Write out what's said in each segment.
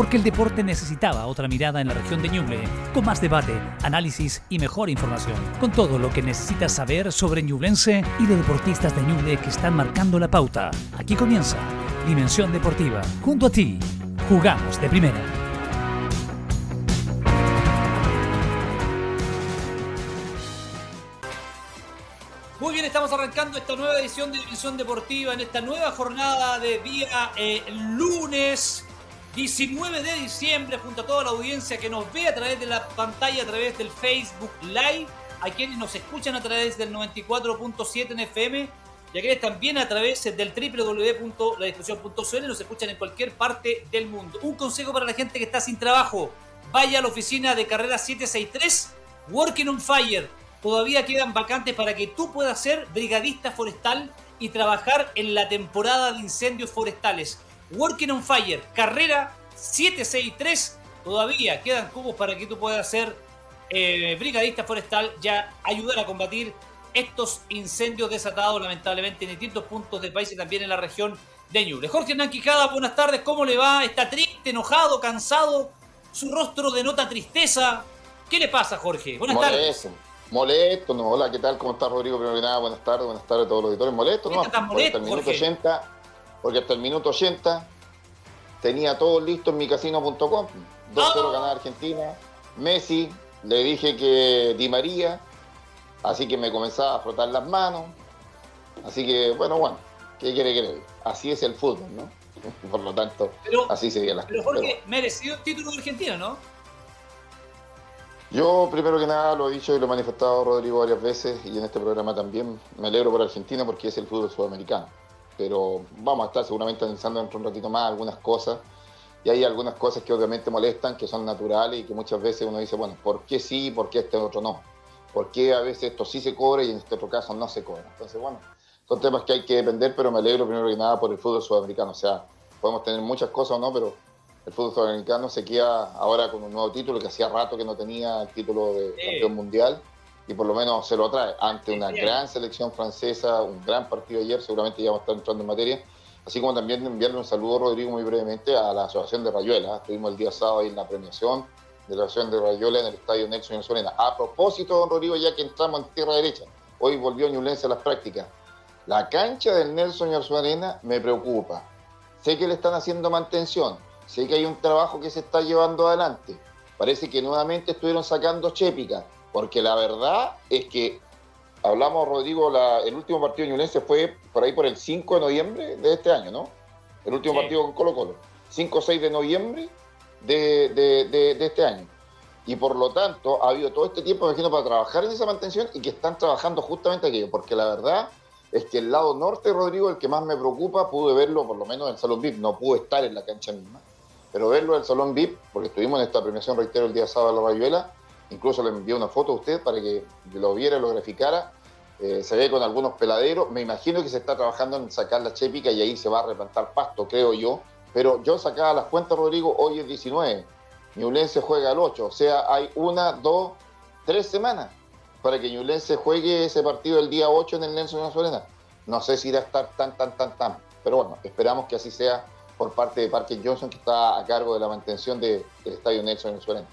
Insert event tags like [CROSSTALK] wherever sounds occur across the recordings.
porque el deporte necesitaba otra mirada en la región de Ñuble, con más debate, análisis y mejor información, con todo lo que necesitas saber sobre Ñublense y de deportistas de Ñuble que están marcando la pauta. Aquí comienza Dimensión Deportiva, junto a ti. Jugamos de primera. Muy bien, estamos arrancando esta nueva edición de Dimensión Deportiva en esta nueva jornada de día eh, lunes 19 de diciembre, junto a toda la audiencia que nos ve a través de la pantalla, a través del Facebook Live, a quienes nos escuchan a través del 94.7 en FM y a quienes también a través del www.ladiscusión.cl nos escuchan en cualquier parte del mundo. Un consejo para la gente que está sin trabajo, vaya a la oficina de carrera 763, Working on Fire. Todavía quedan vacantes para que tú puedas ser brigadista forestal y trabajar en la temporada de incendios forestales Working on Fire, carrera 763. Todavía quedan cubos para que tú puedas ser eh, brigadista forestal, ya ayudar a combatir estos incendios desatados lamentablemente en distintos puntos del país y también en la región de Ñuble. Jorge Hernán Quijada, buenas tardes, ¿cómo le va? ¿Está triste, enojado, cansado? Su rostro denota tristeza. ¿Qué le pasa, Jorge? Buenas tardes. Molesto, no, hola, ¿qué tal? ¿Cómo está Rodrigo? Primero que nada, buenas tardes, buenas tardes a todos los auditores. Molesto, ¿no? Está molesto, el minuto 80 porque hasta el minuto 80 tenía todo listo en mi casino.com. 2-0 ¡Oh! ganada Argentina. Messi, le dije que Di María, así que me comenzaba a frotar las manos. Así que, bueno, bueno, ¿qué quiere que Así es el fútbol, ¿no? [LAUGHS] Por lo tanto, así sería la Pero Jorge, mereció título de Argentina, ¿no? Yo, primero que nada, lo he dicho y lo he manifestado Rodrigo varias veces y en este programa también, me alegro por Argentina porque es el fútbol sudamericano pero vamos a estar seguramente analizando dentro de un ratito más algunas cosas. Y hay algunas cosas que obviamente molestan, que son naturales y que muchas veces uno dice, bueno, ¿por qué sí por qué este otro no? ¿Por qué a veces esto sí se cobra y en este otro caso no se cobra? Entonces, bueno, son temas que hay que depender, pero me alegro primero que nada por el fútbol sudamericano. O sea, podemos tener muchas cosas o no, pero el fútbol sudamericano se queda ahora con un nuevo título que hacía rato que no tenía el título de campeón mundial y por lo menos se lo trae ante una gran selección francesa, un gran partido ayer, seguramente ya vamos a estar entrando en materia, así como también enviarle un saludo, Rodrigo, muy brevemente a la Asociación de Rayuela. Estuvimos el día sábado ahí en la premiación de la Asociación de Rayuela en el Estadio Nelson y Solena. A propósito, don Rodrigo, ya que entramos en tierra derecha, hoy volvió Ñulense a las prácticas. La cancha del Nelson y Arena me preocupa. Sé que le están haciendo mantención, sé que hay un trabajo que se está llevando adelante. Parece que nuevamente estuvieron sacando chépica porque la verdad es que hablamos, Rodrigo, el último partido ñulense fue por ahí por el 5 de noviembre de este año, ¿no? El último partido con Colo Colo. 5 o 6 de noviembre de, este año. Y por lo tanto, ha habido todo este tiempo, imagino, para trabajar en esa mantención y que están trabajando justamente aquello. Porque la verdad es que el lado norte, Rodrigo, el que más me preocupa, pude verlo por lo menos en el Salón VIP. No pude estar en la cancha misma. Pero verlo en el Salón VIP, porque estuvimos en esta premiación, reitero, el día sábado en la Rayuela, incluso le envié una foto a usted para que lo viera, lo graficara. Eh, se ve con algunos peladeros. Me imagino que se está trabajando en sacar la chépica y ahí se va a replantar pasto, creo yo. Pero yo sacaba las cuentas, Rodrigo, hoy es 19. Ñulense juega al 8. O sea, hay una, dos, tres semanas para que Ñulense juegue ese partido el día 8 en el Nelson Nacional. No sé si irá a estar tan, tan, tan, tan. Pero bueno, esperamos que así sea por parte de Parque Johnson, que está a cargo de la mantención del Estadio Nelson Venezuela.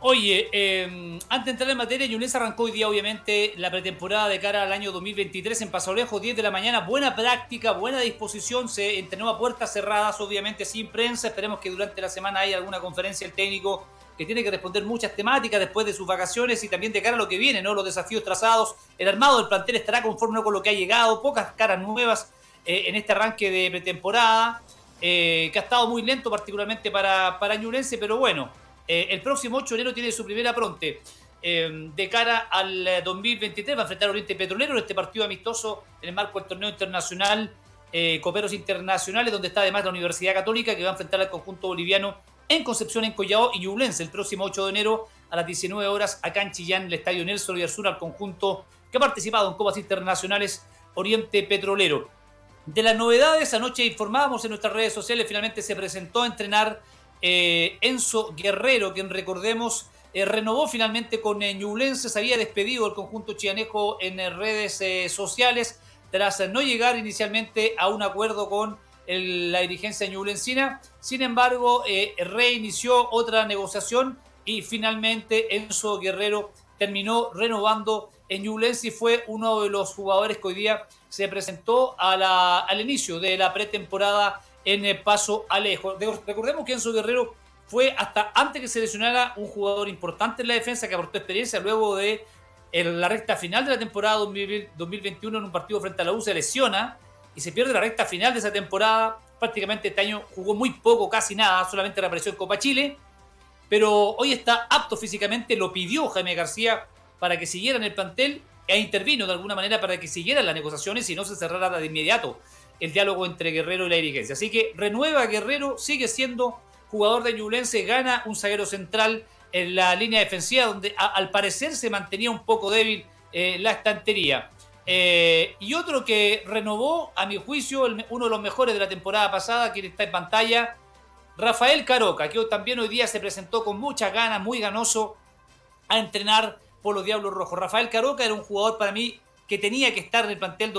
Oye, em, antes de entrar en materia, Yunes arrancó hoy día, obviamente, la pretemporada de cara al año 2023 en Paso Lejos, 10 de la mañana. Buena práctica, buena disposición. Se entrenó a puertas cerradas, obviamente, sin prensa. Esperemos que durante la semana haya alguna conferencia el técnico que tiene que responder muchas temáticas después de sus vacaciones y también de cara a lo que viene, ¿no? Los desafíos trazados. El armado del plantel estará conforme con lo que ha llegado. Pocas caras nuevas eh, en este arranque de pretemporada, eh, que ha estado muy lento, particularmente para, para Ñulense, pero bueno. Eh, el próximo 8 de enero tiene su primera pronte. Eh, de cara al 2023 eh, va a enfrentar a Oriente Petrolero en este partido amistoso en el marco del torneo internacional Coperos Internacionales, donde está además la Universidad Católica que va a enfrentar al conjunto boliviano en Concepción, en Collao y Ñublense el próximo 8 de enero a las 19 horas acá en Chillán, el Estadio Nelson y Sur al conjunto que ha participado en Copas Internacionales Oriente Petrolero. De las novedades, anoche informábamos en nuestras redes sociales, finalmente se presentó a entrenar eh, Enzo Guerrero, quien recordemos eh, renovó finalmente con eh, Ñublense, se había despedido el conjunto chianejo en redes sociales tras no llegar inicialmente a un acuerdo con la dirigencia ñublencina. Sin embargo, reinició otra negociación y finalmente Enzo Guerrero terminó renovando en Ñublense y fue uno de los jugadores que hoy día se presentó al inicio de la pretemporada en el Paso Alejo. Recordemos que Enzo Guerrero fue hasta antes que se lesionara un jugador importante en la defensa que aportó experiencia luego de la recta final de la temporada 2021 en un partido frente a la U se lesiona y se pierde la recta final de esa temporada. Prácticamente este año jugó muy poco, casi nada, solamente reapareció en Copa Chile. Pero hoy está apto físicamente, lo pidió Jaime García para que siguiera en el plantel e intervino de alguna manera para que siguieran las negociaciones y no se cerrara de inmediato el diálogo entre Guerrero y la dirigencia. Así que renueva Guerrero, sigue siendo jugador de Ñublense, gana un zaguero central en la línea defensiva, donde al parecer se mantenía un poco débil eh, la estantería. Eh, y otro que renovó, a mi juicio, uno de los mejores de la temporada pasada, quien está en pantalla, Rafael Caroca, que también hoy día se presentó con muchas ganas, muy ganoso, a entrenar por los Diablos Rojos. Rafael Caroca era un jugador para mí que tenía que estar en el plantel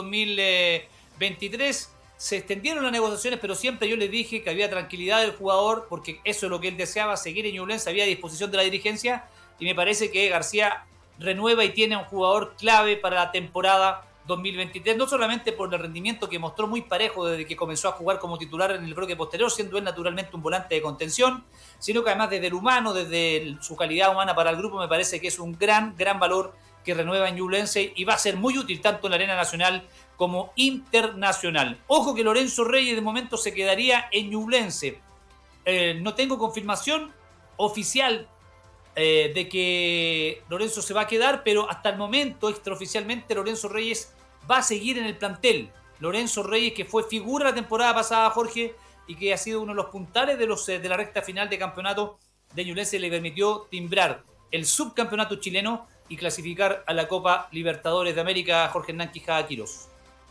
2023 se extendieron las negociaciones, pero siempre yo les dije que había tranquilidad del jugador, porque eso es lo que él deseaba, seguir en Ñublense, había disposición de la dirigencia, y me parece que García renueva y tiene un jugador clave para la temporada 2023, no solamente por el rendimiento que mostró muy parejo desde que comenzó a jugar como titular en el bloque posterior, siendo él naturalmente un volante de contención, sino que además desde el humano, desde su calidad humana para el grupo, me parece que es un gran, gran valor que renueva en Ñublense y va a ser muy útil tanto en la arena nacional como internacional. Ojo que Lorenzo Reyes de momento se quedaría en Ñublense. Eh, no tengo confirmación oficial eh, de que Lorenzo se va a quedar, pero hasta el momento, extraoficialmente, Lorenzo Reyes va a seguir en el plantel. Lorenzo Reyes, que fue figura la temporada pasada, Jorge, y que ha sido uno de los puntales de, los, eh, de la recta final de campeonato de Ñublense, le permitió timbrar el subcampeonato chileno y clasificar a la Copa Libertadores de América, Jorge Hernán Quijada Quiroz.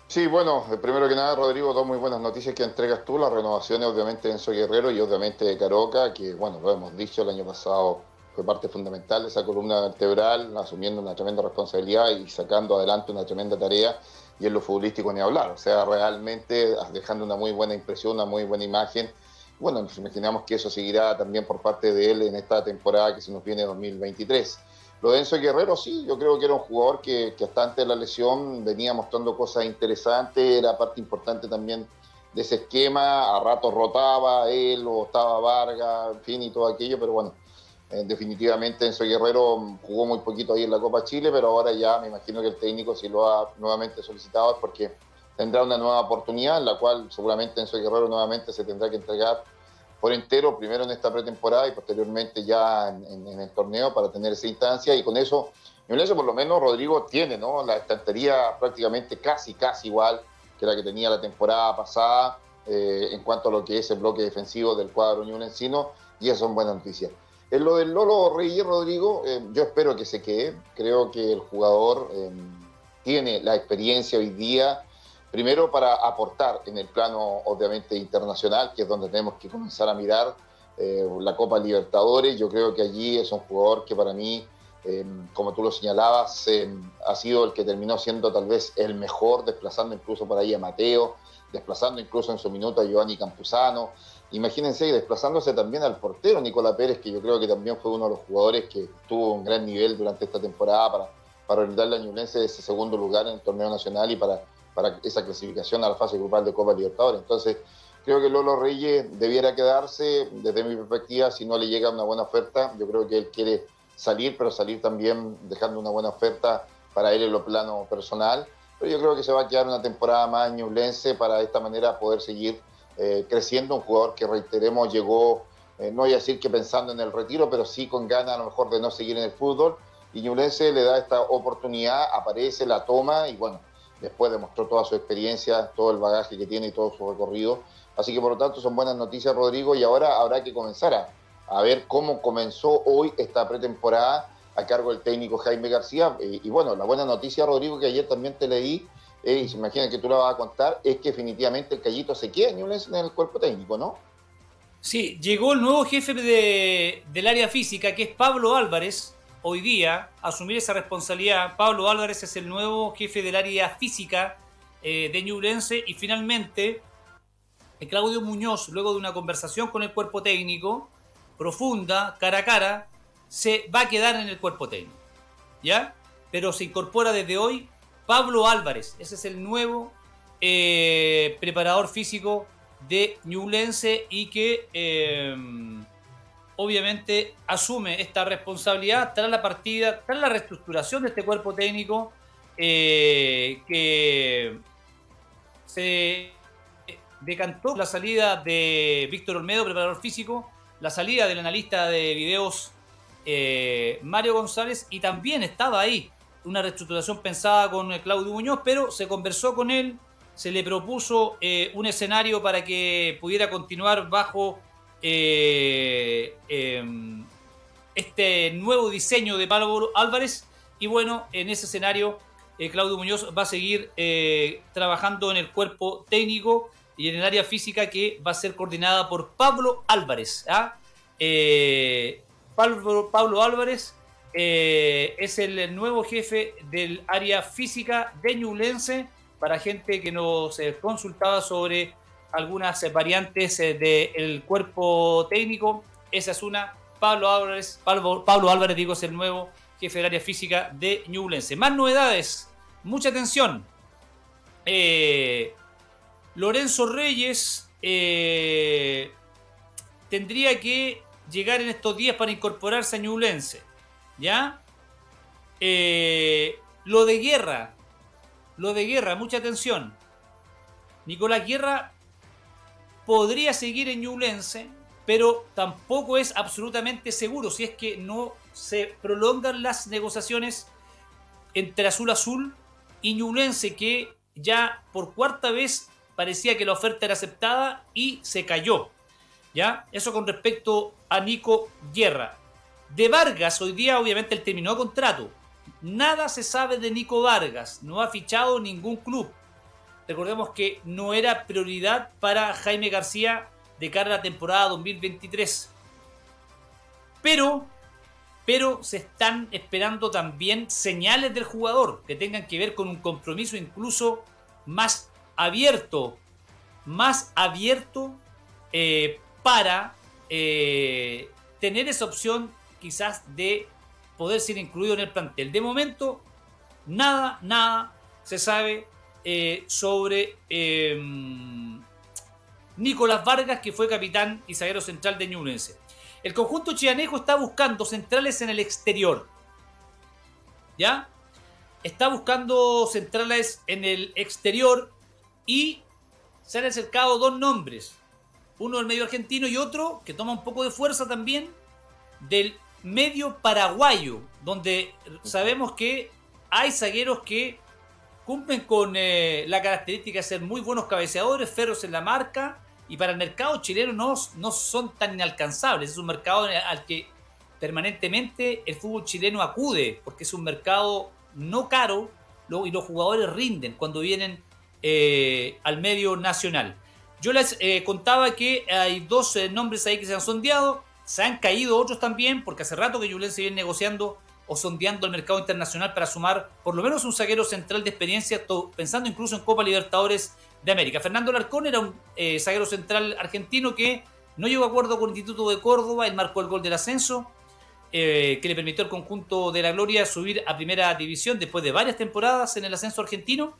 Sí, bueno, primero que nada, Rodrigo, dos muy buenas noticias que entregas tú, las renovaciones obviamente de Enzo Guerrero y obviamente de Caroca, que bueno, lo hemos dicho el año pasado, fue parte fundamental de esa columna vertebral, asumiendo una tremenda responsabilidad y sacando adelante una tremenda tarea, y en lo futbolístico ni hablar, o sea, realmente dejando una muy buena impresión, una muy buena imagen. Bueno, nos imaginamos que eso seguirá también por parte de él en esta temporada que se nos viene 2023. Lo de Enzo Guerrero, sí, yo creo que era un jugador que, hasta antes de la lesión venía mostrando cosas interesantes, era parte importante también de ese esquema, a ratos rotaba él o estaba Vargas, en fin, y todo aquello, pero bueno, eh, definitivamente Enzo Guerrero jugó muy poquito ahí en la Copa Chile, pero ahora ya me imagino que el técnico si lo ha nuevamente solicitado es porque tendrá una nueva oportunidad en la cual seguramente Enzo Guerrero nuevamente se tendrá que entregar por entero, primero en esta pretemporada y posteriormente ya en, el torneo para tener esa instancia y con eso, eso por lo menos Rodrigo tiene ¿no? la estantería prácticamente casi, casi igual que la que tenía la temporada pasada eh, en cuanto a lo que es el bloque defensivo del cuadro Unión Encino y eso son buenas noticias. En lo del Lolo Reyes, Rodrigo, eh, yo espero que se quede, creo que el jugador eh, tiene la experiencia hoy día Primero para aportar en el plano obviamente internacional, que es donde tenemos que comenzar a mirar eh, la Copa Libertadores. Yo creo que allí es un jugador que para mí, eh, como tú lo señalabas, eh, ha sido el que terminó siendo tal vez el mejor, desplazando incluso por ahí a Mateo, desplazando incluso en su minuto a Giovanni Campuzano. Imagínense, desplazándose también al portero Nicolás Pérez, que yo creo que también fue uno de los jugadores que tuvo un gran nivel durante esta temporada para, para brindarle a Ñublense ese segundo lugar en el torneo nacional y para para esa clasificación a la fase grupal de Copa Libertadores. Entonces, creo que Lolo Reyes debiera quedarse, desde mi perspectiva, si no le llega una buena oferta, yo creo que él quiere salir, pero salir también dejando una buena oferta para él en lo plano personal. Pero yo creo que se va a quedar una temporada más ñublense para de esta manera poder seguir eh, creciendo. Un jugador que, reiteremos, llegó, eh, no voy a decir que pensando en el retiro, pero sí con ganas a lo mejor de no seguir en el fútbol. Y Ñublense le da esta oportunidad, aparece, la toma y bueno, después demostró toda su experiencia, todo el bagaje que tiene y todo su recorrido. Así que por lo tanto son buenas noticias, Rodrigo, y ahora habrá que comenzar a, ver cómo comenzó hoy esta pretemporada a cargo del técnico Jaime García. Y, bueno, la buena noticia, Rodrigo, que ayer también te leí, eh, y se imagina que tú la vas a contar, es que definitivamente el Callito se queda en el cuerpo técnico, ¿no? Sí, llegó el nuevo jefe de, del área física, que es Pablo Álvarez, hoy día asumir esa responsabilidad. Pablo Álvarez es el nuevo jefe del área física eh, de Ñublense y finalmente Claudio Muñoz, luego de una conversación con el cuerpo técnico, profunda, cara a cara, se va a quedar en el cuerpo técnico. ¿Ya? Pero se incorpora desde hoy Pablo Álvarez. Ese es el nuevo eh, preparador físico de Ñublense y que eh, obviamente asume esta responsabilidad tras la partida, tras la reestructuración de este cuerpo técnico eh, que se decantó la salida de Víctor Olmedo, preparador físico, la salida del analista de videos Mario González y también estaba ahí una reestructuración pensada con Claudio Muñoz, pero se conversó con él, se le propuso eh, un escenario para que pudiera continuar bajo eh, em, este nuevo diseño de Pablo Álvarez. Y bueno, en ese escenario, eh, Claudio Muñoz va a seguir trabajando en el cuerpo técnico y en el área física que va a ser coordinada por Pablo Álvarez. ¿ah? Pablo, Pablo Álvarez es el nuevo jefe del área física de Ñublense para gente que nos eh, consultaba sobre algunas eh, variantes eh, del cuerpo técnico. Esa es una. Pablo Álvarez, Pablo, Pablo Álvarez, digo, es el nuevo jefe del área física de Ñublense. Más novedades, mucha atención. Lorenzo Reyes tendría que llegar en estos días para incorporarse a Ñublense. ¿Ya? lo de guerra, lo de Guerra, mucha atención. Nicolás Guerra podría seguir en Ñublense, pero tampoco es absolutamente seguro si es que no se prolongan las negociaciones entre Azul Azul y Ñublense, que ya por cuarta vez parecía que la oferta era aceptada y se cayó. ¿Ya? Eso con respecto a Nico Guerra. De Vargas, hoy día obviamente él terminó contrato. Nada se sabe de Nico Vargas, no ha fichado ningún club. Recordemos que no era prioridad para Jaime García de cara a la temporada 2023. Pero, pero se están esperando también señales del jugador que tengan que ver con un compromiso incluso más abierto, más abierto eh, para eh, tener esa opción quizás de poder ser incluido en el plantel. De momento, nada, nada se sabe eh, sobre em, Nicolás Vargas, que fue capitán y zaguero central de Ñublense. El conjunto chianejo está buscando centrales en el exterior. ¿Ya? Está buscando centrales en el exterior y se han acercado dos nombres. Uno del medio argentino y otro, que toma un poco de fuerza también, del medio paraguayo, donde sabemos que hay zagueros que cumplen con eh, la característica de ser muy buenos cabeceadores, ferros en la marca, y para el mercado chileno no, no son tan inalcanzables. Es un mercado al que permanentemente el fútbol chileno acude, porque es un mercado no caro y los jugadores rinden cuando vienen eh, al medio nacional. Yo les eh, contaba que hay dos nombres ahí que se han sondeado. Se han caído otros también, porque hace rato que Julen se viene negociando o sondeando el mercado internacional para sumar por lo menos un zaguero central de experiencia, pensando incluso en Copa Libertadores de América. Fernando Larcón era un eh, zaguero central argentino que no llegó a acuerdo con el Instituto de Córdoba, él marcó el gol del ascenso, eh, que le permitió al conjunto de la Gloria subir a primera división después de varias temporadas en el ascenso argentino.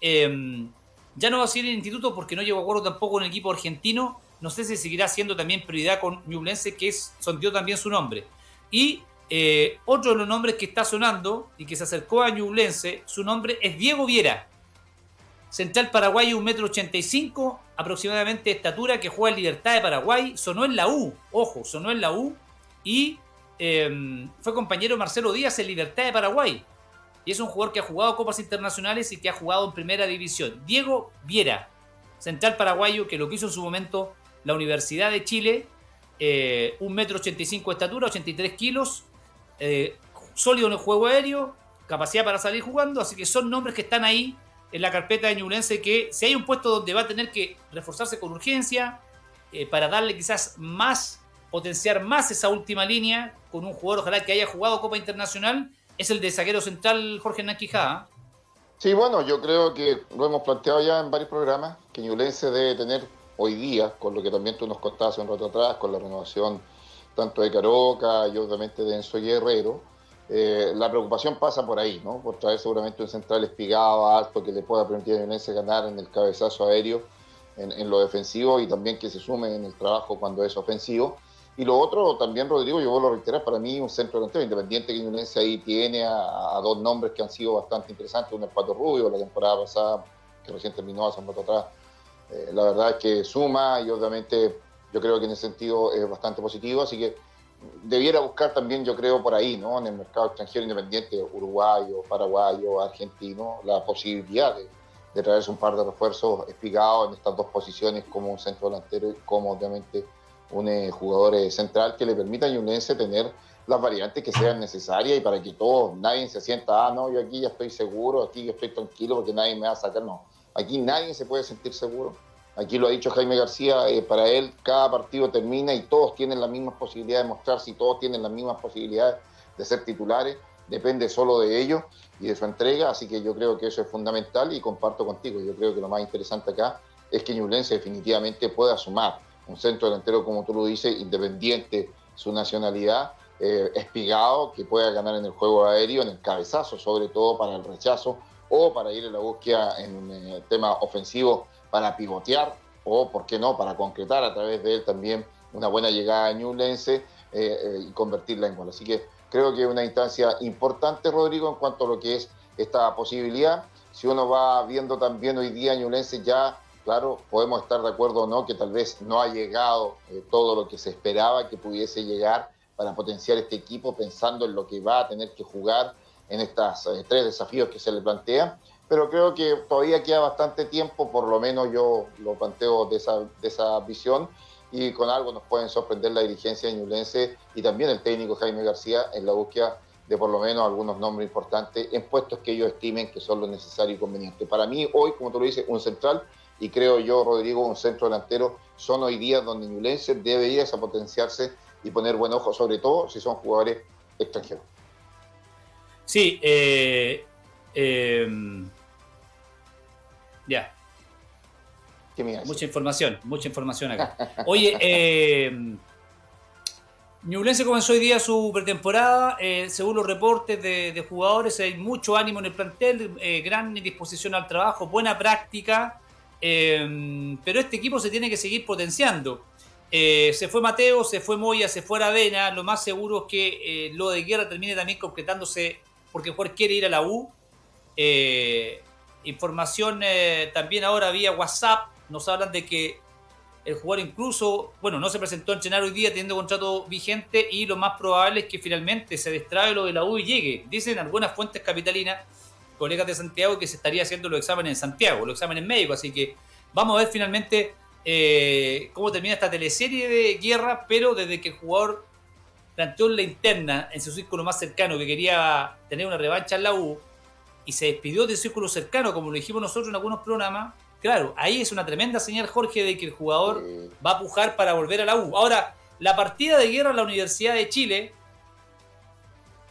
Em, ya no va a seguir el instituto porque no llegó a acuerdo tampoco con el equipo argentino no sé si seguirá siendo también prioridad con Ñublense, que es, también su nombre. Y eh, otro de los nombres que está sonando y que se acercó a Ñublense, su nombre es Diego Viera. Central paraguayo, 1,85m, aproximadamente de estatura, que juega en Libertad de Paraguay. Sonó en la U, ojo, sonó en la U. Y em, fue compañero Marcelo Díaz en Libertad de Paraguay. Y es un jugador que ha jugado Copas Internacionales y que ha jugado en Primera División. Diego Viera, central paraguayo, que lo que hizo en su momento la Universidad de Chile, eh, un metro 85 de estatura, 83 kilos, eh, sólido en el juego aéreo, capacidad para salir jugando, así que son nombres que están ahí en la carpeta de Ñublense que si hay un puesto donde va a tener que reforzarse con urgencia eh, para darle quizás más, potenciar más esa última línea con un jugador ojalá que haya jugado Copa Internacional, es el de zaguero central Jorge Naquijá. Sí, bueno, yo creo que lo hemos planteado ya en varios programas, que Ñublense debe tener hoy día, con lo que también tú nos contabas hace un rato atrás, con la renovación tanto de Caroca y obviamente de Enzo Guerrero, eh, la preocupación pasa por ahí, ¿no? Por traer seguramente un central espigado, alto, que le pueda permitir a Inés ganar en el cabezazo aéreo, en, lo defensivo y también que se sume en el trabajo cuando es ofensivo. Y lo otro también, Rodrigo, yo vuelvo a reiterar, para mí un centro delantero independiente que Indonesia ahí tiene a, dos nombres que han sido bastante interesantes, uno es Pato Rubio, la temporada pasada, que recién terminó hace un rato atrás, eh, la verdad es que suma y obviamente yo creo que en ese sentido es bastante positivo, así que debiera buscar también, yo creo, por ahí, ¿no? En el mercado extranjero independiente, uruguayo, paraguayo, argentino, la posibilidad de, de traerse un par de refuerzos explicados en estas dos posiciones como un centro delantero y como obviamente un eh, jugador eh, central que le permita a Ñublense tener las variantes que sean necesarias y para que todos, nadie se sienta, ah, no, yo aquí ya estoy seguro, aquí estoy tranquilo porque nadie me va a sacar, no. Aquí nadie se puede sentir seguro. Aquí lo ha dicho Jaime García, eh, para él cada partido termina y todos tienen las mismas posibilidades de mostrarse y todos tienen las mismas posibilidades de ser titulares. Depende solo de ellos y de su entrega, así que yo creo que eso es fundamental y comparto contigo. Yo creo que lo más interesante acá es que Ñublense definitivamente pueda sumar un centro delantero, como tú lo dices, independiente su nacionalidad, eh, espigado, que pueda ganar en el juego aéreo, en el cabezazo, sobre todo para el rechazo o para ir a la búsqueda en eh, tema ofensivo para pivotear o, por qué no, para concretar a través de él también una buena llegada a Ñublense eh, eh, y convertirla en gol. Así que creo que es una instancia importante, Rodrigo, en cuanto a lo que es esta posibilidad. Si uno va viendo también hoy día Ñublense ya, claro, podemos estar de acuerdo o no, que tal vez no ha llegado eh, todo lo que se esperaba que pudiese llegar para potenciar este equipo, pensando en lo que va a tener que jugar en estos tres desafíos que se le plantean pero creo que todavía queda bastante tiempo, por lo menos yo lo planteo de esa, de esa visión, y con algo nos pueden sorprender la dirigencia de Ñublense y también el técnico Jaime García en la búsqueda de por lo menos algunos nombres importantes en puestos que ellos estimen que son lo necesario y conveniente. Para mí, hoy, como tú lo dices, un central y creo yo, Rodrigo, un centro delantero son hoy días donde Ñublense debe ir a potenciarse y poner buen ojo, sobre todo si son jugadores extranjeros. Sí, eh, eh ya. Mucha información, mucha información acá. [LAUGHS] Oye, eh, comenzó hoy día su pretemporada. Eh, según los reportes de, jugadores, hay mucho ánimo en el plantel, eh, gran disposición al trabajo, buena práctica. Eh, pero este equipo se tiene que seguir potenciando. se fue Mateo, se fue Moya, se fue Aravena. Lo más seguro es que lo de guerra termine también concretándose porque el jugador quiere ir a la U. Información eh, también ahora vía WhatsApp. Nos hablan de que el jugador incluso, bueno, no se presentó en entrenar hoy día teniendo contrato vigente y lo más probable es que finalmente se destrabe lo de la U y llegue. Dicen algunas fuentes capitalinas, colegas de Santiago, que se estaría haciendo los exámenes en Santiago, los exámenes médicos. Así que vamos a ver finalmente eh, cómo termina esta teleserie de guerra, pero desde que el jugador planteó la interna, en su círculo más cercano, que quería tener una revancha en la U, y se despidió del círculo cercano, como lo dijimos nosotros en algunos programas, claro, ahí es una tremenda señal, Jorge, de que el jugador va a pujar para volver a la U. Ahora, la partida de guerra en la Universidad de Chile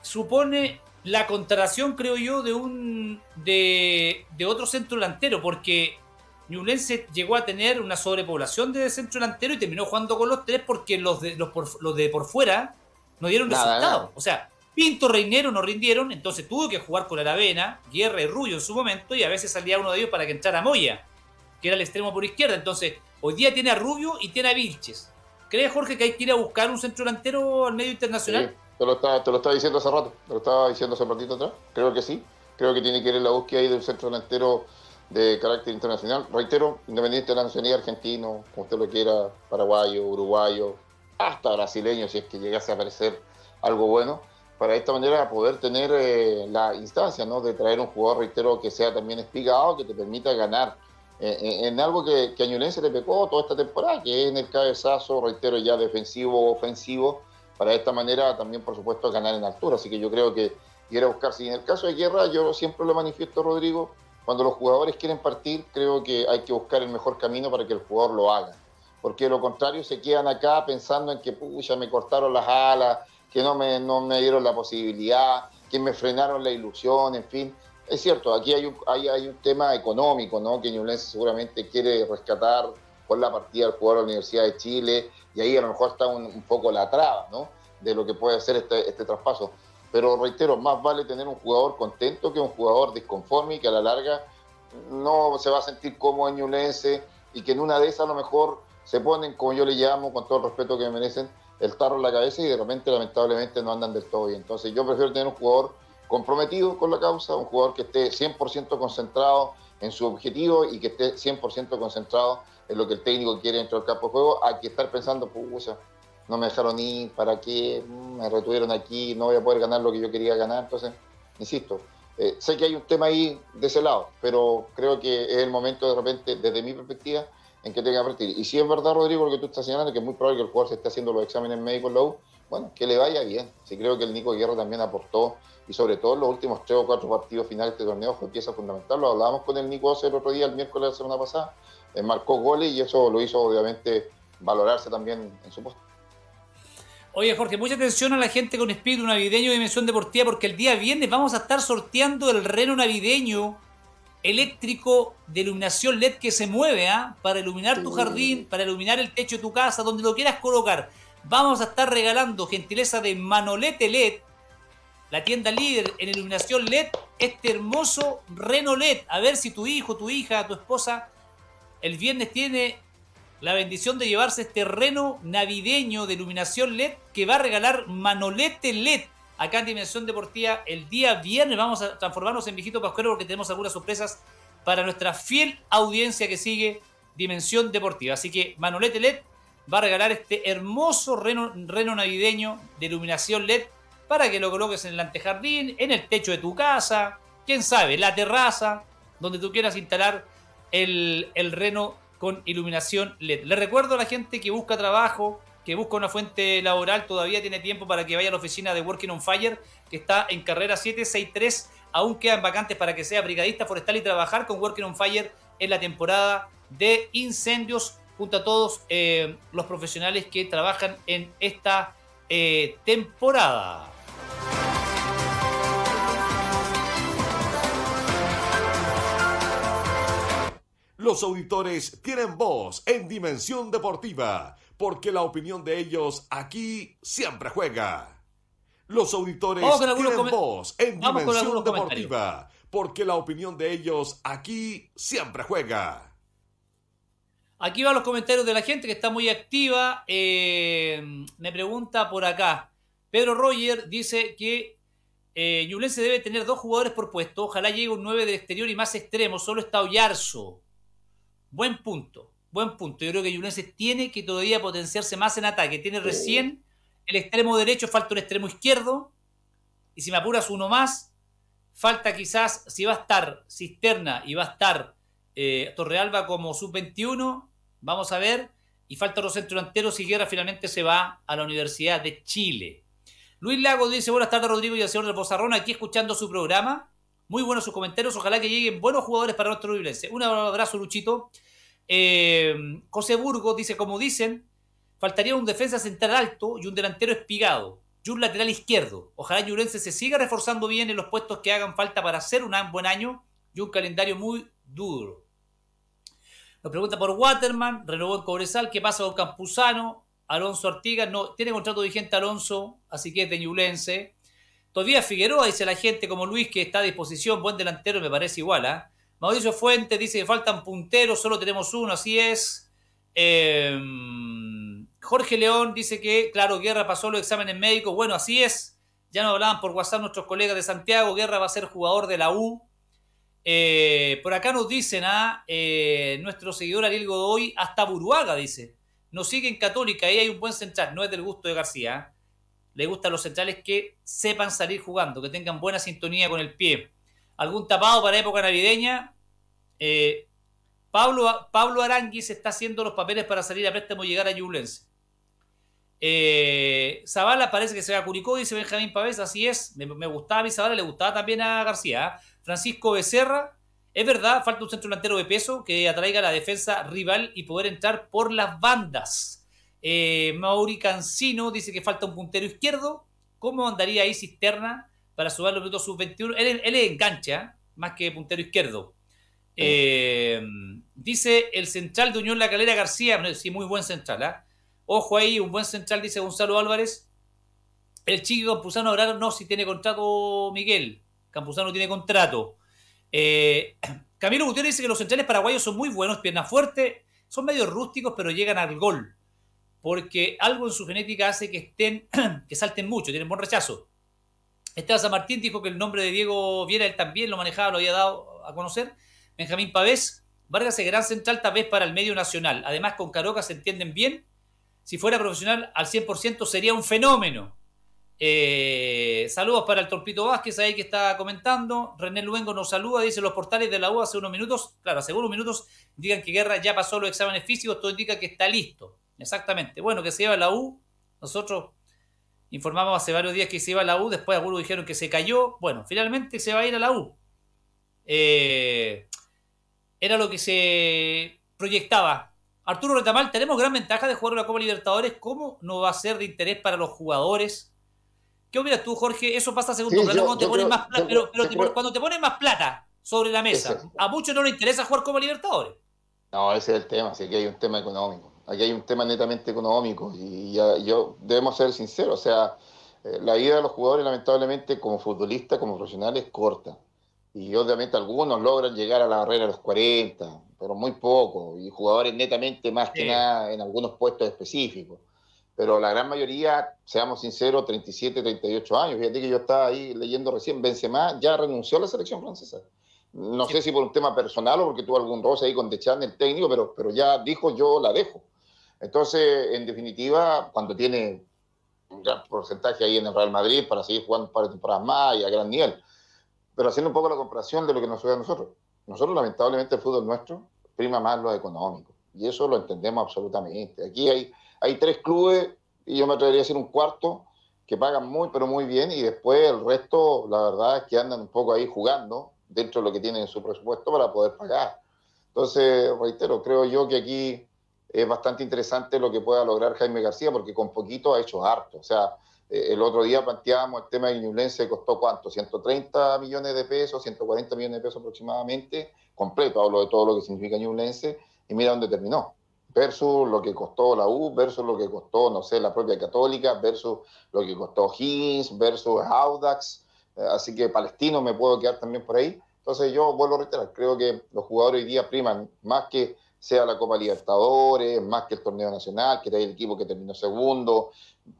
supone la contratación, creo yo, de un de, otro centro delantero, porque Ñublense llegó a tener una sobrepoblación de centro delantero y terminó jugando con los tres porque los de, los por, los de por fuera no dieron resultados. O sea, Pinto, Reinero no rindieron, entonces tuvo que jugar con Aravena, Guerra y Rullo en su momento, y a veces salía uno de ellos para que entrara Moya, que era el extremo por izquierda. Entonces, hoy día tiene a Rubio y tiene a Vilches. ¿Cree Jorge que hay que ir a buscar un centro delantero al medio internacional? te, lo estaba, te lo estaba diciendo hace rato, te lo estaba diciendo hace ratito atrás. Creo que sí. Creo que tiene que ir en la búsqueda ahí de un centro delantero de carácter internacional. Reitero, independiente de la nacionalidad argentino, como usted lo quiera, paraguayo, uruguayo, hasta brasileño, si es que llegase a aparecer algo bueno para esta manera poder tener eh, la instancia ¿no? de traer un jugador, reitero, que sea también espigado, que te permita ganar eh, eh, en algo que, que a Ñulense le pecó toda esta temporada, que es en el cabezazo, reitero, ya defensivo ofensivo, para esta manera también, por supuesto, ganar en altura. Así que yo creo que quiere buscar, si en el caso de Guerra, yo siempre lo manifiesto, Rodrigo, cuando los jugadores quieren partir, creo que hay que buscar el mejor camino para que el jugador lo haga. Porque de lo contrario se quedan acá pensando en que, pucha, me cortaron las alas, que no me, no me dieron la posibilidad, que me frenaron la ilusión, en fin. Es cierto, aquí hay un, hay, hay un tema económico, ¿no? Que Ñublense seguramente quiere rescatar por la partida del jugador de la Universidad de Chile, y ahí a lo mejor está un, poco la traba, ¿no? De lo que puede hacer este, este traspaso. Pero reitero, más vale tener un jugador contento que un jugador disconforme y que a la larga no se va a sentir como en Ñulense y que en una de esas a lo mejor se ponen, como yo le llamo, con todo el respeto que me merecen, el tarro en la cabeza y de repente lamentablemente no andan del todo bien. Entonces yo prefiero tener un jugador comprometido con la causa, un jugador que esté 100% concentrado en su objetivo y que esté 100% concentrado en lo que el técnico quiere dentro del campo de juego, hay que estar pensando, pucha, no me dejaron ir, ¿para qué? Mm, me retuvieron aquí, no voy a poder ganar lo que yo quería ganar. Entonces, insisto, eh, sé que hay un tema ahí de ese lado, pero creo que es el momento de repente, desde mi perspectiva, en que tenga que partir. Y si es verdad, Rodrigo, lo que tú estás señalando, que es muy probable que el jugador se esté haciendo los exámenes médicos low, bueno, que le vaya bien. Sí creo que el Nico Guerra también aportó, y sobre todo en los últimos tres o cuatro partidos finales de este torneo fue pieza fundamental. Lo hablábamos con el Nico el otro día, el miércoles de la semana pasada, eh, marcó goles y eso lo hizo obviamente valorarse también en su puesto. Oye, Jorge, mucha atención a la gente con espíritu navideño de Dimensión Deportiva porque el día viernes vamos a estar sorteando el reno navideño eléctrico de iluminación LED que se mueve ¿ah? para iluminar tu jardín, para iluminar el techo de tu casa, donde lo quieras colocar. Vamos a estar regalando gentileza de Manolete LED, la tienda líder en iluminación LED, este hermoso Reno LED. A ver si tu hijo, tu hija, tu esposa el viernes tiene la bendición de llevarse este reno navideño de iluminación LED que va a regalar Manolete LED acá en Dimensión Deportiva el día viernes. Vamos a transformarnos en viejito pascuero porque tenemos algunas sorpresas para nuestra fiel audiencia que sigue Dimensión Deportiva. Así que Manolete LED va a regalar este hermoso reno, reno navideño de iluminación LED para que lo coloques en el antejardín, en el techo de tu casa, quién sabe, la terraza, donde tú quieras instalar el, el reno con iluminación LED. Le recuerdo a la gente que busca trabajo, que busca una fuente laboral, todavía tiene tiempo para que vaya a la oficina de Working on Fire, que está en carrera 763. Aún quedan vacantes para que sea brigadista forestal y trabajar con Working on Fire en la temporada de incendios, junto a todos eh, los profesionales que trabajan en esta eh, temporada. Los auditores tienen voz en Dimensión Deportiva porque la opinión de ellos aquí siempre juega. Los auditores tienen voz en Dimensión Deportiva, porque la opinión de ellos aquí siempre juega. Aquí van los comentarios de la gente que está muy activa. Eh, me pregunta por acá. Pedro Roger dice que eh, debe tener dos jugadores por puesto. Ojalá llegue un 9 del exterior y más extremo. Solo está Oyarzo. Buen punto buen punto. Yo creo que Ñublense tiene que todavía potenciarse más en ataque. Tiene recién el extremo derecho, falta un extremo izquierdo. Y si me apuras uno más, falta quizás, si va a estar Cisterna y va a estar eh, Torrealba como sub-21, vamos a ver. Y falta otro centro delantero si Guerra finalmente se va a la Universidad de Chile. Luis Lago dice, buenas tardes Rodrigo y el señor del Bozarrón, aquí escuchando su programa. Muy buenos sus comentarios, ojalá que lleguen buenos jugadores para nuestro Ñublense. Un abrazo, Luchito. Eh, José Burgos dice, como dicen, faltaría un defensa central alto y un delantero espigado y un lateral izquierdo. Ojalá Ñublense se siga reforzando bien en los puestos que hagan falta para hacer un buen año y un calendario muy duro. Nos pregunta por Waterman, renovó en Cobresal, ¿qué pasa con Campuzano? Alonso Artigas, no, tiene contrato vigente Alonso, así que es de Ñublense. Todavía Figueroa, dice la gente, como Luis, que está a disposición, buen delantero, me parece igual, ¿ah? Mauricio Fuentes dice que faltan punteros, solo tenemos uno, así es. Em, Jorge León dice que, claro, Guerra pasó los exámenes médicos. Bueno, así es. Ya nos hablaban por WhatsApp nuestros colegas de Santiago. Guerra va a ser jugador de la U. Eh, por acá nos dicen a ¿ah? eh, nuestro seguidor Ariel Godoy, hasta Buruaga, dice. Nos sigue en Católica, ahí hay un buen central. No es del gusto de García. ¿ah? Le gustan los centrales que sepan salir jugando, que tengan buena sintonía con el pie algún tapado para época navideña. Eh, Pablo, Pablo Aranguis está haciendo los papeles para salir a préstamo y llegar a Yublense. Eh, Zavala parece que se va a Curicó, dice Benjamín Pavés, así es. Me, gustaba a mi Zavala, le gustaba también a García. ¿eh? Francisco Becerra, es verdad, falta un centro delantero de peso que atraiga la defensa rival y poder entrar por las bandas. Eh, Mauri Cancino dice que falta un puntero izquierdo. ¿Cómo andaría ahí Cisterna? Para subir los minutos sub-21. Él, él, es engancha, más que puntero izquierdo. Eh, dice el central de Unión La Calera García, sí, muy buen central, ¿ah? Ojo ahí, un buen central, dice Gonzalo Álvarez. El chico Campuzano ahora no, si tiene contrato Miguel. Campuzano tiene contrato. Eh, [CLEARS THROAT] Camilo Gutiérrez dice que los centrales paraguayos son muy buenos, piernas fuertes, son medio rústicos, pero llegan al gol. Porque algo en su genética hace que estén, [CLEARS THROAT] que salten mucho, tienen buen rechazo. Esteban San Martín dijo que el nombre de Diego Viera él también lo manejaba, lo había dado a conocer. Benjamín Pavés, Vargas es gran central tal vez para el medio nacional. Además, con Caroca se entienden bien. Si fuera profesional al 100% sería un fenómeno. Eh, saludos para el Torpito Vázquez ahí que está comentando. René Luengo nos saluda, dice los portales de la U hace unos minutos, claro, hace unos minutos digan que Guerra ya pasó los exámenes físicos, todo indica que está listo. Exactamente. Bueno, que se lleva la U. Nosotros informamos hace varios días que se iba a la U, después algunos dijeron que se cayó. Bueno, finalmente se va a ir a la U. Eh, era lo que se proyectaba. Arturo Retamal, tenemos gran ventaja de jugar la Copa Libertadores. ¿Cómo no va a ser de interés para los jugadores? ¿Qué opinas tú, Jorge? Eso pasa a segundo plano cuando, te pones más plata, pero, cuando te pones más plata sobre la mesa. A muchos no les interesa jugar como Libertadores. No, ese es el tema, sí, aquí hay un tema económico. Aquí hay un tema netamente económico y ya, yo debemos ser sinceros, o sea, eh, la vida de los jugadores lamentablemente como futbolistas, como profesionales, es corta. Y obviamente algunos logran llegar a la barrera de los 40, pero muy poco. Y jugadores netamente más que nada en algunos puestos específicos pero la gran mayoría, seamos sinceros, 37, 38 años. Fíjate que yo estaba ahí leyendo recién, Benzema ya renunció a la selección francesa. No sé si por un tema personal o porque tuvo algún roce ahí con Dechan, el técnico, pero, pero ya dijo yo la dejo. Entonces, en definitiva, cuando tiene un gran porcentaje ahí en el Real Madrid para seguir jugando un par de temporadas más y a gran nivel, pero haciendo un poco la comparación de lo que nos sucede a nosotros. Nosotros, lamentablemente, el fútbol nuestro prima más lo económico, y eso lo entendemos absolutamente. Aquí hay hay tres clubes, y yo me atrevería a decir un cuarto, que pagan muy, pero muy bien, y después el resto, la verdad es que andan un poco ahí jugando dentro de lo que tienen en su presupuesto para poder pagar. Entonces, reitero, creo yo que aquí es bastante interesante lo que pueda lograr Jaime García, porque con poquito ha hecho harto. O sea, eh, el otro día planteábamos el tema de Ñublense, costó cuánto, 130 millones de pesos, 140 millones de pesos aproximadamente, completo, hablo de todo lo que significa Ñublense, y mira dónde terminó versus lo que costó la U, versus lo que costó, no sé, la propia Católica, versus lo que costó Higgins, versus Audax. Eh, así que Palestino me puedo quedar también por ahí. Entonces yo vuelvo a reiterar, creo que los jugadores hoy día priman más que sea la Copa Libertadores, más que el torneo nacional, que era el equipo que terminó segundo,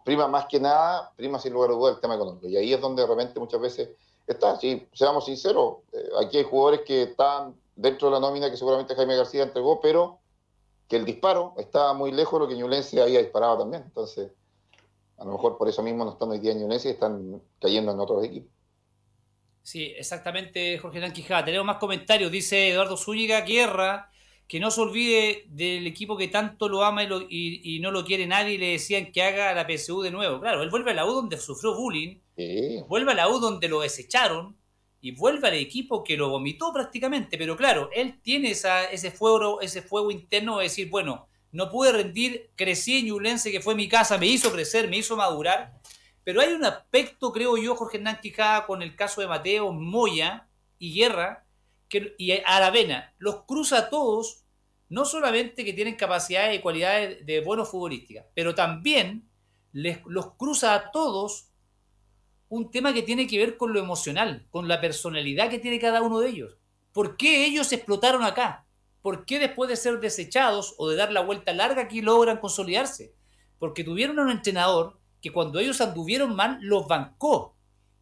prima más que nada, prima sin lugar a dudas el tema económico. Y ahí es donde de repente muchas veces está, si seamos sinceros, eh, aquí hay jugadores que están dentro de la nómina que seguramente Jaime García entregó, pero que el disparo estaba muy lejos de lo que Ñublense había disparado también. Entonces, a lo mejor por eso mismo no están hoy día en Ñublense y están cayendo en otros equipos. Sí, exactamente, Jorge Nanquijada. Tenemos más comentarios. Dice Eduardo Zúñiga, Guerra, que no se olvide del equipo que tanto lo ama y, no lo quiere nadie y le decían que haga la PSU de nuevo. Claro, él vuelve a la U donde sufrió bullying, vuelve a la U donde lo desecharon, y vuelve al equipo que lo vomitó prácticamente. Pero claro, él tiene esa, ese, fuego, ese fuego interno de decir, bueno, no pude rendir, crecí en Ñublense, que fue mi casa, me hizo crecer, me hizo madurar. Pero hay un aspecto, creo yo, Jorge Hernán Quijada, con el caso de Mateo, Moya y Guerra, que, y Aravena, los cruza a todos, no solamente que tienen capacidades y cualidades de buenos futbolísticas, pero también les, los cruza a todos un tema que tiene que ver con lo emocional, con la personalidad que tiene cada uno de ellos. ¿Por qué ellos explotaron acá? ¿Por qué después de ser desechados o de dar la vuelta larga aquí logran consolidarse? Porque tuvieron un entrenador que cuando ellos anduvieron mal los bancó.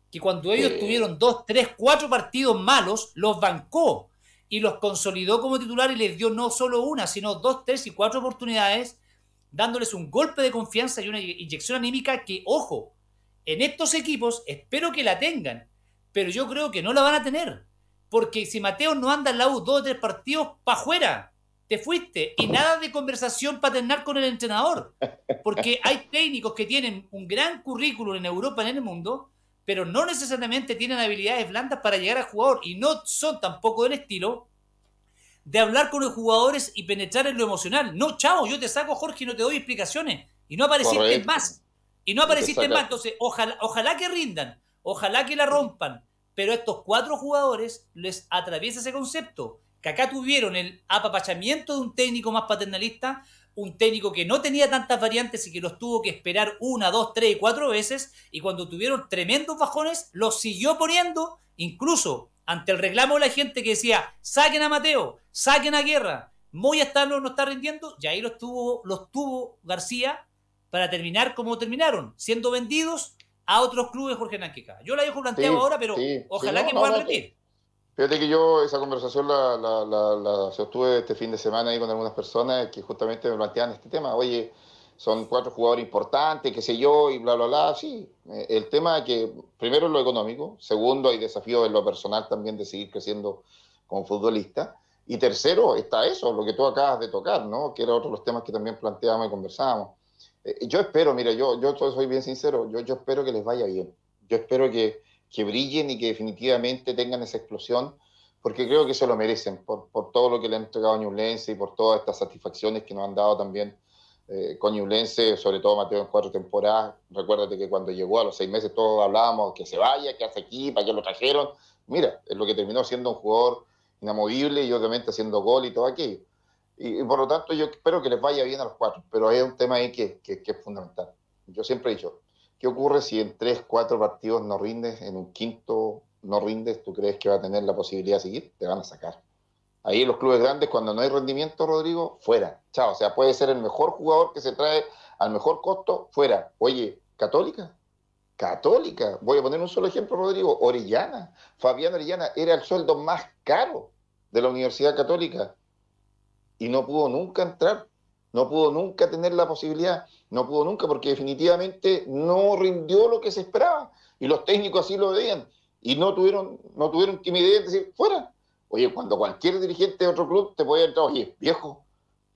Que cuando ellos tuvieron dos, tres, cuatro partidos malos, los bancó. Y los consolidó como titular y les dio no solo una, sino dos, tres y cuatro oportunidades, dándoles un golpe de confianza y una inyección anímica que, ojo, en estos equipos espero que la tengan, pero yo creo que no la van a tener. Porque si Mateo no anda en la dos o tres partidos, pa' afuera. Te fuiste. Y nada de conversación paternal con el entrenador. Porque hay técnicos que tienen un gran currículum en Europa, en el mundo, pero no necesariamente tienen habilidades blandas para llegar al jugador. Y no son tampoco del estilo de hablar con los jugadores y penetrar en lo emocional. No, chao, yo te saco, Jorge, y no te doy explicaciones. Y no apareciste más. Y no apareciste más, entonces ojalá, ojalá que rindan, ojalá que la rompan, pero a estos cuatro jugadores les atraviesa ese concepto que acá tuvieron el apapachamiento de un técnico más paternalista, un técnico que no tenía tantas variantes y que los tuvo que esperar una, dos, tres y cuatro veces, y cuando tuvieron tremendos bajones, los siguió poniendo, incluso ante el reclamo de la gente que decía, saquen a Mateo, saquen a Guerra, Moya está, no, no está rindiendo, y ahí los tuvo, los tuvo García para terminar como terminaron, siendo vendidos a otros clubes Jorge Nanquica. Yo la dejo planteado ahora, pero ojalá que puedan rendir. Fíjate que yo esa conversación la, la, la, sostuve este fin de semana ahí con algunas personas que justamente me planteaban este tema. Oye, son cuatro jugadores importantes, qué sé yo, y bla, bla, bla. Sí, eh, el tema es que primero es lo económico, segundo hay desafíos en lo personal también de seguir creciendo como futbolista. Y tercero está eso, lo que tú acabas de tocar, ¿no? Que era otro de los temas que también planteábamos y conversábamos. Eh, yo espero, mira, yo, yo soy bien sincero, yo, yo espero que les vaya bien. Yo espero que, que brillen y que definitivamente tengan esa explosión, porque creo que se lo merecen por, por todo lo que le han entregado a Ñublense y por todas estas satisfacciones que nos han dado también eh, con Ñublense, sobre todo Mateo en cuatro temporadas. Recuérdate que cuando llegó a los seis meses todos hablábamos que se vaya, que hace aquí, para qué lo trajeron. Mira, es lo que terminó siendo un jugador inamovible y obviamente haciendo gol y todo aquello. Y, por lo tanto yo espero que les vaya bien a los cuatro, pero hay un tema ahí que, que, que es fundamental. Yo siempre he dicho, ¿Qué ocurre si en tres, cuatro partidos no rindes, en un quinto no rindes, tú crees que va a tener la posibilidad de seguir? Te van a sacar. Ahí los clubes grandes, cuando no hay rendimiento, Rodrigo, fuera. Chao, o sea, puede ser el mejor jugador que se trae al mejor costo, fuera. Oye, Católica, Católica, voy a poner un solo ejemplo, Rodrigo, Orellana. Fabián Orellana era el sueldo más caro de la Universidad Católica y no pudo nunca entrar, no pudo nunca tener la posibilidad. No pudo nunca porque definitivamente no rindió lo que se esperaba. Y los técnicos así lo veían. Y no tuvieron, no tuvieron timidez de decir, fuera. Oye, cuando cualquier dirigente de otro club te puede entrar, oye, viejo,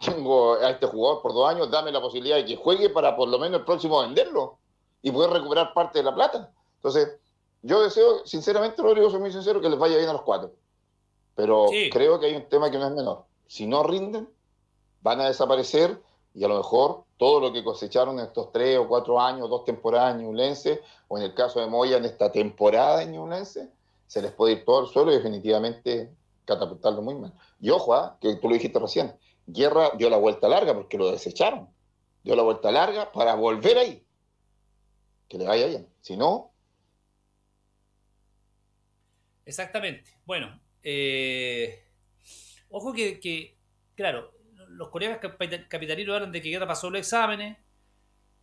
tengo a este jugador por dos años, dame la posibilidad de que juegue para por lo menos el próximo venderlo y poder recuperar parte de la plata. Entonces, yo deseo, sinceramente, Rodrigo, soy muy sincero, que les vaya bien a los cuatro. Pero creo que hay un tema que no es menor. Si no rinden, van a desaparecer y a lo mejor todo lo que cosecharon en estos tres o cuatro años, dos temporadas en Ñublense, o en el caso de Moya en esta temporada en Ñublense, se les puede ir todo al suelo y definitivamente catapultarlo muy mal. Y ojo, ¿ah? que tú lo dijiste recién, Guerra dio la vuelta larga porque lo desecharon. Dio la vuelta larga para volver ahí. Que le vaya bien. Si no... Exactamente. Bueno, eh, ojo que, claro, los colegas capitalinos hablan de que Guerra pasó los exámenes.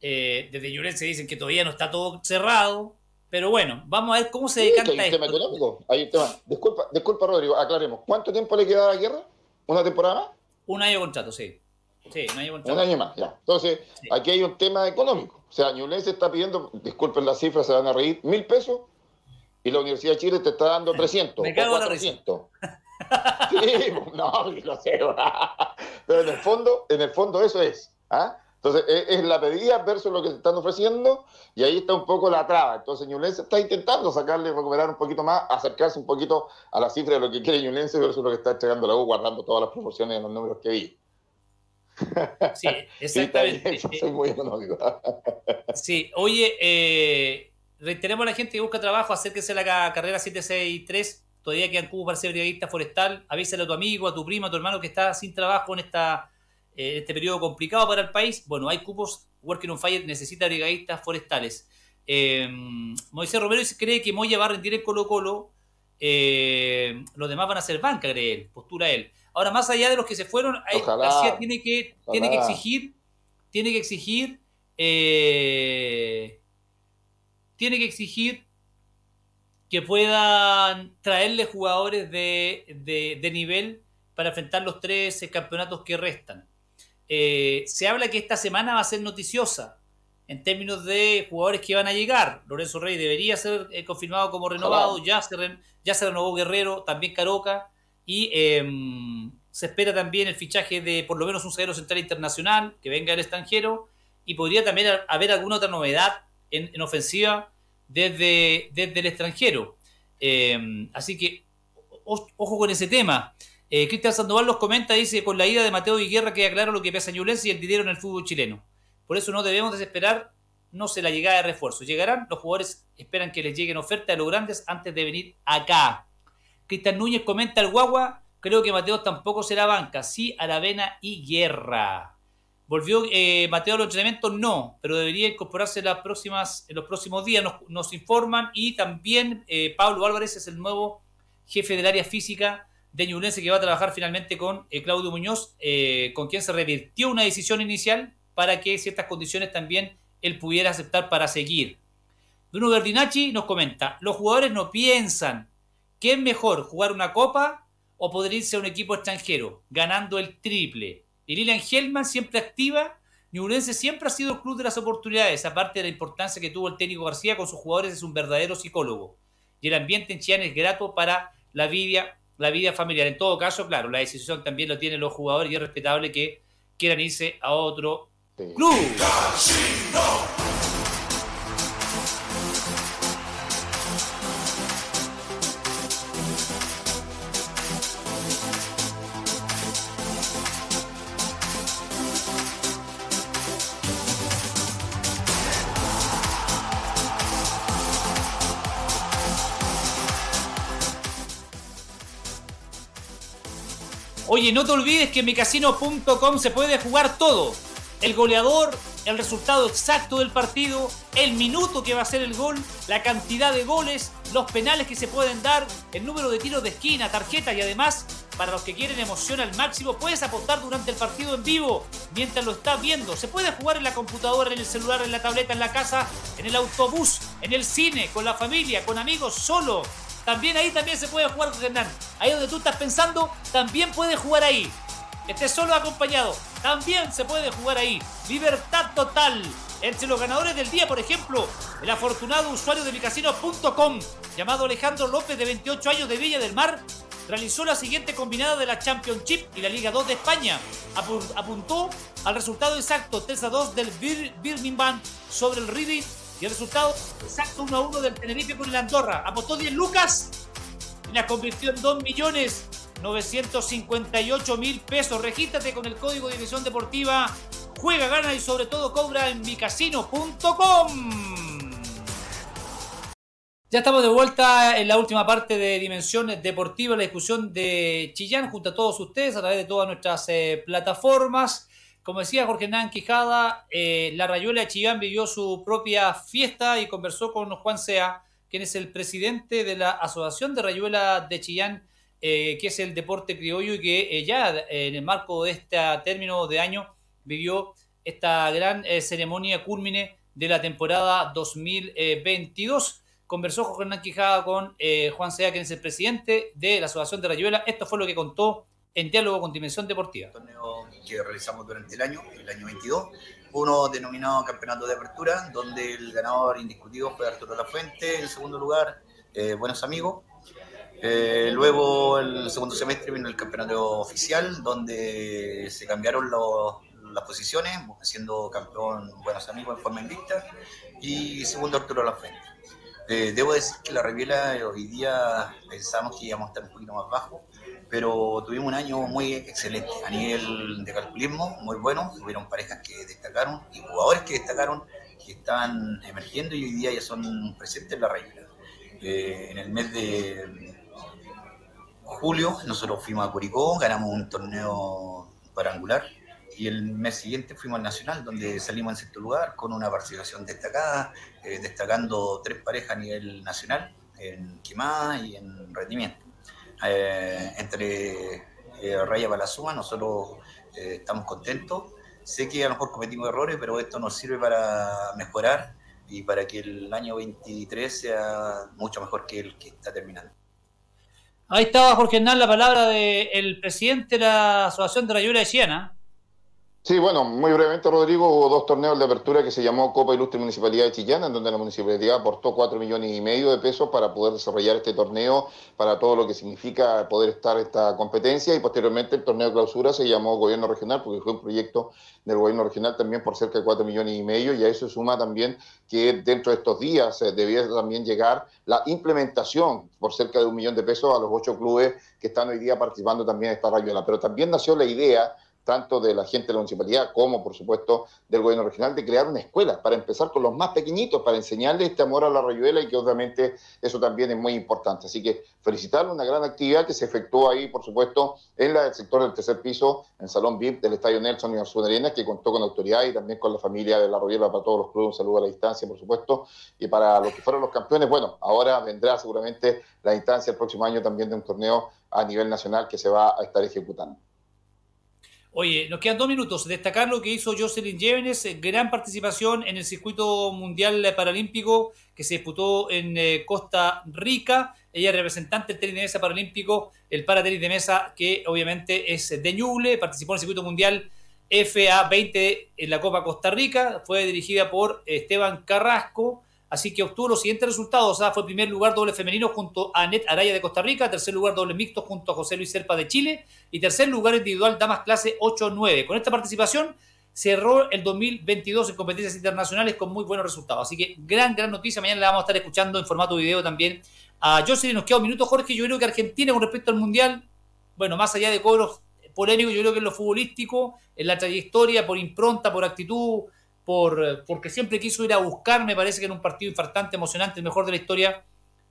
Eh, desde Llorense dicen que todavía no está todo cerrado. Pero bueno, vamos a ver cómo se decanta hay un tema económico. Hay un tema. Disculpa, disculpa, Rodrigo, aclaremos. ¿Cuánto tiempo le queda a la guerra? ¿Una temporada más? Un año de contrato, sí. Sí, un año de contrato. Un año más, ya. Entonces, aquí hay un tema económico. O sea, Ñublense está pidiendo, disculpen las cifras, se van a reír, mil pesos y la Universidad de Chile te está dando 300. [LAUGHS] Me cago en la 300. [LAUGHS] [LAUGHS] Sí, no, lo sé. Pero en el fondo, en el fondo eso es. ¿ah? Entonces, e, es, la pedida versus lo que se están ofreciendo, y ahí está un poco la traba. Entonces, Ñulense está intentando sacarle, recuperar un poquito más, acercarse un poquito a la cifra de lo que quiere Ñulense versus lo que está entregando la U, guardando todas las proporciones de los números que vi. Sí, [LAUGHS] exactamente. Sí, soy muy económico. [LAUGHS] sí, oye, eh, reiteremos a la gente que busca trabajo, acérquese a la carrera 763 todavía quedan cubos para ser brigadista forestal, avísale a tu amigo, a tu primo, a tu hermano que está sin trabajo en esta, eh, este periodo complicado para el país. Bueno, hay cupos, Working on Fire necesita brigadistas forestales. Eh, Moisés Romero cree que Moya va a rendir en Colo Colo, eh, los demás van a ser banca, cree él, postura él. Ahora, más allá de los que se fueron, García tiene que, tiene que exigir, tiene que exigir, tiene que exigir que puedan traerle jugadores de, nivel para enfrentar los tres campeonatos que restan. Eh, se habla que esta semana va a ser noticiosa en términos de jugadores que van a llegar. Lorenzo Rey debería ser eh, confirmado como renovado, ya se, ya se renovó Guerrero, también Caroca, y em, se espera también el fichaje de por lo menos un zaguero central internacional que venga del extranjero, y podría también haber alguna otra novedad en, en ofensiva desde, desde el extranjero. Eh, así que ojo con ese tema. Eh, Cristian Sandoval los comenta, dice, con la ida de Mateo y Guerra queda claro lo que pesa Ñublense y el dinero en el fútbol chileno. Por eso no debemos desesperar, no sé, la llegada de refuerzos. Llegarán, los jugadores esperan que les lleguen ofertas a los grandes antes de venir acá. Cristian Núñez comenta, el Guagua Creo que Mateo tampoco será banca, sí Aravena y Guerra. ¿Volvió eh, Mateo a los? No, pero debería incorporarse en los próximos días, nos, informan. Y también eh, Pablo Álvarez es el nuevo jefe del área física de Ñublense que va a trabajar finalmente con eh, Claudio Muñoz, con quien se revirtió una decisión inicial para que ciertas condiciones también él pudiera aceptar para seguir. Bruno Berdinacci nos comenta, los jugadores no piensan que es mejor jugar una copa o poder irse a un equipo extranjero, ganando el triple. Y Lilian Hellman siempre activa, Ñublense siempre ha sido el club de las oportunidades, aparte de la importancia que tuvo el técnico García con sus jugadores, es un verdadero psicólogo. Y el ambiente en Chillán es grato para la vida, la vida familiar. En todo caso, claro, la decisión también lo tienen los jugadores y es respetable que quieran irse a otro club. Oye, no te olvides que en micasino.com se puede jugar todo. El goleador, el resultado exacto del partido, el minuto que va a ser el gol, la cantidad de goles, los penales que se pueden dar, el número de tiros de esquina, tarjeta y además, para los que quieren emoción al máximo, puedes apostar durante el partido en vivo mientras lo estás viendo. Se puede jugar en la computadora, en el celular, en la tableta, en la casa, en el autobús, en el cine, con la familia, con amigos, solo. También ahí también se puede jugar, Hernán. Ahí donde tú estás pensando, también puedes jugar ahí. Estés solo acompañado, también se puede jugar ahí. Libertad total. Entre los ganadores del día, por ejemplo, el afortunado usuario de micasino.com, llamado Alejandro López, de 28 años de Villa del Mar, realizó la siguiente combinada de la Championship y la Liga 2 de España. Apuntó al resultado exacto 3 a 2 del Birmingham sobre el Reading y el resultado exacto 1 a 1 del Tenerife con el Andorra. Apostó 10 lucas y la convirtió en 2 millones 958 mil pesos. Regístrate con el código de División Deportiva. Juega, gana y sobre todo cobra en micasino.com. Ya estamos de vuelta en la última parte de Dimensiones Deportivas, la discusión de Chillán junto a todos ustedes a través de todas nuestras eh, plataformas. Como decía Jorge Hernán Quijada, eh, la Rayuela de Chillán vivió su propia fiesta y conversó con Juan Sea, quien es el presidente de la Asociación de Rayuela de Chillán, eh, que es el deporte criollo y que eh, ya en el marco de este término de año vivió esta gran ceremonia culmine de la temporada 2022. Conversó Jorge Hernán Quijada con Juan Sea, quien es el presidente de la Asociación de Rayuela. Esto fue lo que contó en diálogo con Dimensión Deportiva. Torneo que realizamos durante el año, el año 22, uno denominado Campeonato de Apertura, donde el ganador indiscutido fue Arturo Lafuente, en segundo lugar, eh, Buenos Amigos. Eh, luego, el segundo semestre vino el campeonato oficial, donde se cambiaron las posiciones, siendo campeón Buenos Amigos en forma invicta, y segundo Arturo Lafuente. Eh, debo decir que la Reviela hoy día pensamos que íbamos a estar un poquito más bajo, pero tuvimos un año muy excelente a nivel de calculismo, muy bueno. Hubieron parejas que destacaron y jugadores que destacaron, que estaban emergiendo y hoy día ya son presentes en la regla. Eh, en el mes de julio nosotros fuimos a Curicó, ganamos un torneo parangular y el mes siguiente fuimos al Nacional, donde salimos en sexto lugar con una participación destacada, eh, destacando tres parejas a nivel nacional, en quemada y en rendimiento. Eh, entre eh, Raya Palazuma, nosotros eh, estamos contentos. Sé que a lo mejor cometimos errores, pero esto nos sirve para mejorar y para que el año 23 sea mucho mejor que el que está terminando. Ahí estaba Jorge Hernán, la palabra del presidente de la Asociación de Rayuela de Siena. Sí, bueno, muy brevemente, Rodrigo, hubo dos torneos de apertura que se llamó Copa Ilustre Municipalidad de Chillán, en donde la municipalidad aportó cuatro millones y medio de pesos para poder desarrollar este torneo, para todo lo que significa poder estar esta competencia, y posteriormente el torneo de clausura se llamó Gobierno Regional, porque fue un proyecto del Gobierno Regional también por cerca de cuatro millones y medio, y a eso suma también que dentro de estos días eh, debía también llegar la implementación por cerca de un millón de pesos a los ocho clubes que están hoy día participando también en esta rayuela. Pero también nació la idea tanto de la gente de la municipalidad como, por supuesto, del gobierno regional, de crear una escuela para empezar con los más pequeñitos, para enseñarles este amor a la rayuela y que obviamente eso también es muy importante. Así que felicitarle una gran actividad que se efectuó ahí, por supuesto, en el sector del tercer piso, en el Salón VIP del Estadio Nelson y Arzún Arenas, que contó con autoridad y también con la familia de la rayuela para todos los clubes. Un saludo a la distancia, por supuesto. Y para los que fueron los campeones, bueno, ahora vendrá seguramente la instancia el próximo año también de un torneo a nivel nacional que se va a estar ejecutando. Oye, nos quedan dos minutos. Destacar lo que hizo Jocelyn Llévenes, eh, gran participación en el circuito mundial paralímpico que se disputó en eh, Costa Rica. Ella es representante del tenis de mesa paralímpico, el paratenis de mesa que obviamente es de Ñuble, participó en el circuito mundial FA20 en la Copa Costa Rica, fue dirigida por Esteban Carrasco. Así que obtuvo los siguientes resultados. sea, fue primer lugar doble femenino junto a Anet Araya de Costa Rica, tercer lugar doble mixto junto a José Luis Serpa de Chile y tercer lugar individual damas clase 8-9. Con esta participación cerró el 2022 en competencias internacionales con muy buenos resultados. Así que gran, gran noticia. Mañana la vamos a estar escuchando en formato video también a Jocelyn. Nos queda un minuto, Jorge. Yo creo que Argentina con respecto al Mundial, bueno, más allá de cobros polémicos, yo creo que en lo futbolístico, en la trayectoria, por impronta, por actitud por, porque siempre quiso ir a buscar, me parece que en un partido infartante, emocionante, el mejor de la historia,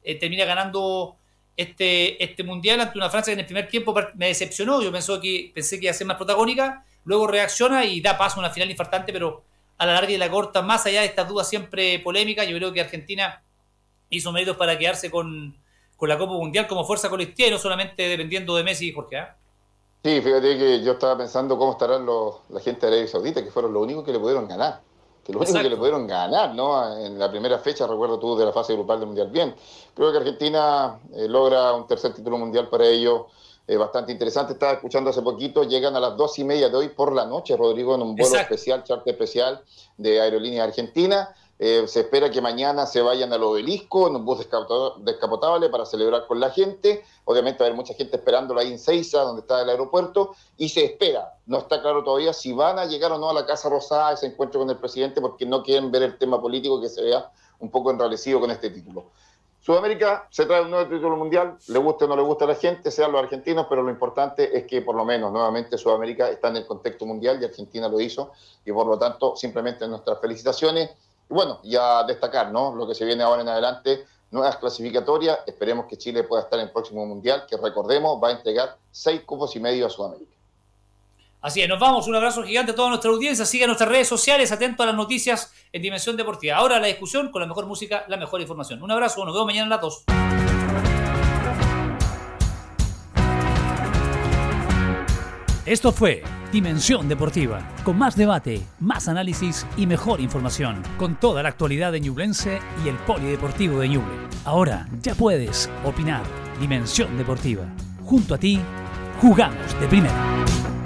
eh, termina ganando este, este mundial ante una Francia que en el primer tiempo me decepcionó, yo pensé que, pensé que iba a ser más protagónica, luego reacciona y da paso a una final infartante, pero a la larga y la corta, más allá de estas dudas siempre polémicas, yo creo que Argentina hizo méritos para quedarse con, la Copa Mundial como fuerza colectiva y no solamente dependiendo de Messi y Jorge. ¿eh? Sí, fíjate que yo estaba pensando cómo estarán los, la gente de Arabia Saudita, que fueron los únicos que le pudieron ganar que lo único que le pudieron ganar, ¿no? En la primera fecha, recuerdo tú, de la fase grupal del Mundial. Bien, creo que Argentina eh, logra un tercer título mundial para ellos. Eh, bastante interesante. Estaba escuchando hace poquito, llegan a las dos y media de hoy por la noche, Rodrigo, en un vuelo especial, charter especial de Aerolínea Argentina. Eh, se espera que mañana se vayan al obelisco en un bus descapotable para celebrar con la gente. Obviamente va a haber mucha gente esperándolo ahí en Seiza, donde está el aeropuerto, y se espera. No está claro todavía si van a llegar o no a la Casa Rosada ese encuentro con el presidente, porque no quieren ver el tema político que se vea un poco enrarecido con este título. Sudamérica se trae un nuevo título mundial, le guste o no le gusta a la gente, sean los argentinos, pero lo importante es que por lo menos nuevamente Sudamérica está en el contexto mundial y Argentina lo hizo, y por lo tanto simplemente nuestras felicitaciones y bueno, ya destacar, ¿no? Lo que se viene ahora en adelante, nuevas clasificatorias. Esperemos que Chile pueda estar en el próximo Mundial, que recordemos, va a entregar seis cupos y medio a Sudamérica. Así es, nos vamos. Un abrazo gigante a toda nuestra audiencia. Siga nuestras redes sociales, atento a las noticias en Dimensión Deportiva. Ahora la discusión con la mejor música, la mejor información. Un abrazo, nos vemos mañana a las 2. Esto fue Dimensión Deportiva, con más debate, más análisis y mejor información, con toda la actualidad de Ñublense y el Polideportivo de Ñuble. Ahora ya puedes opinar. Dimensión Deportiva. Junto a ti, jugamos de primera.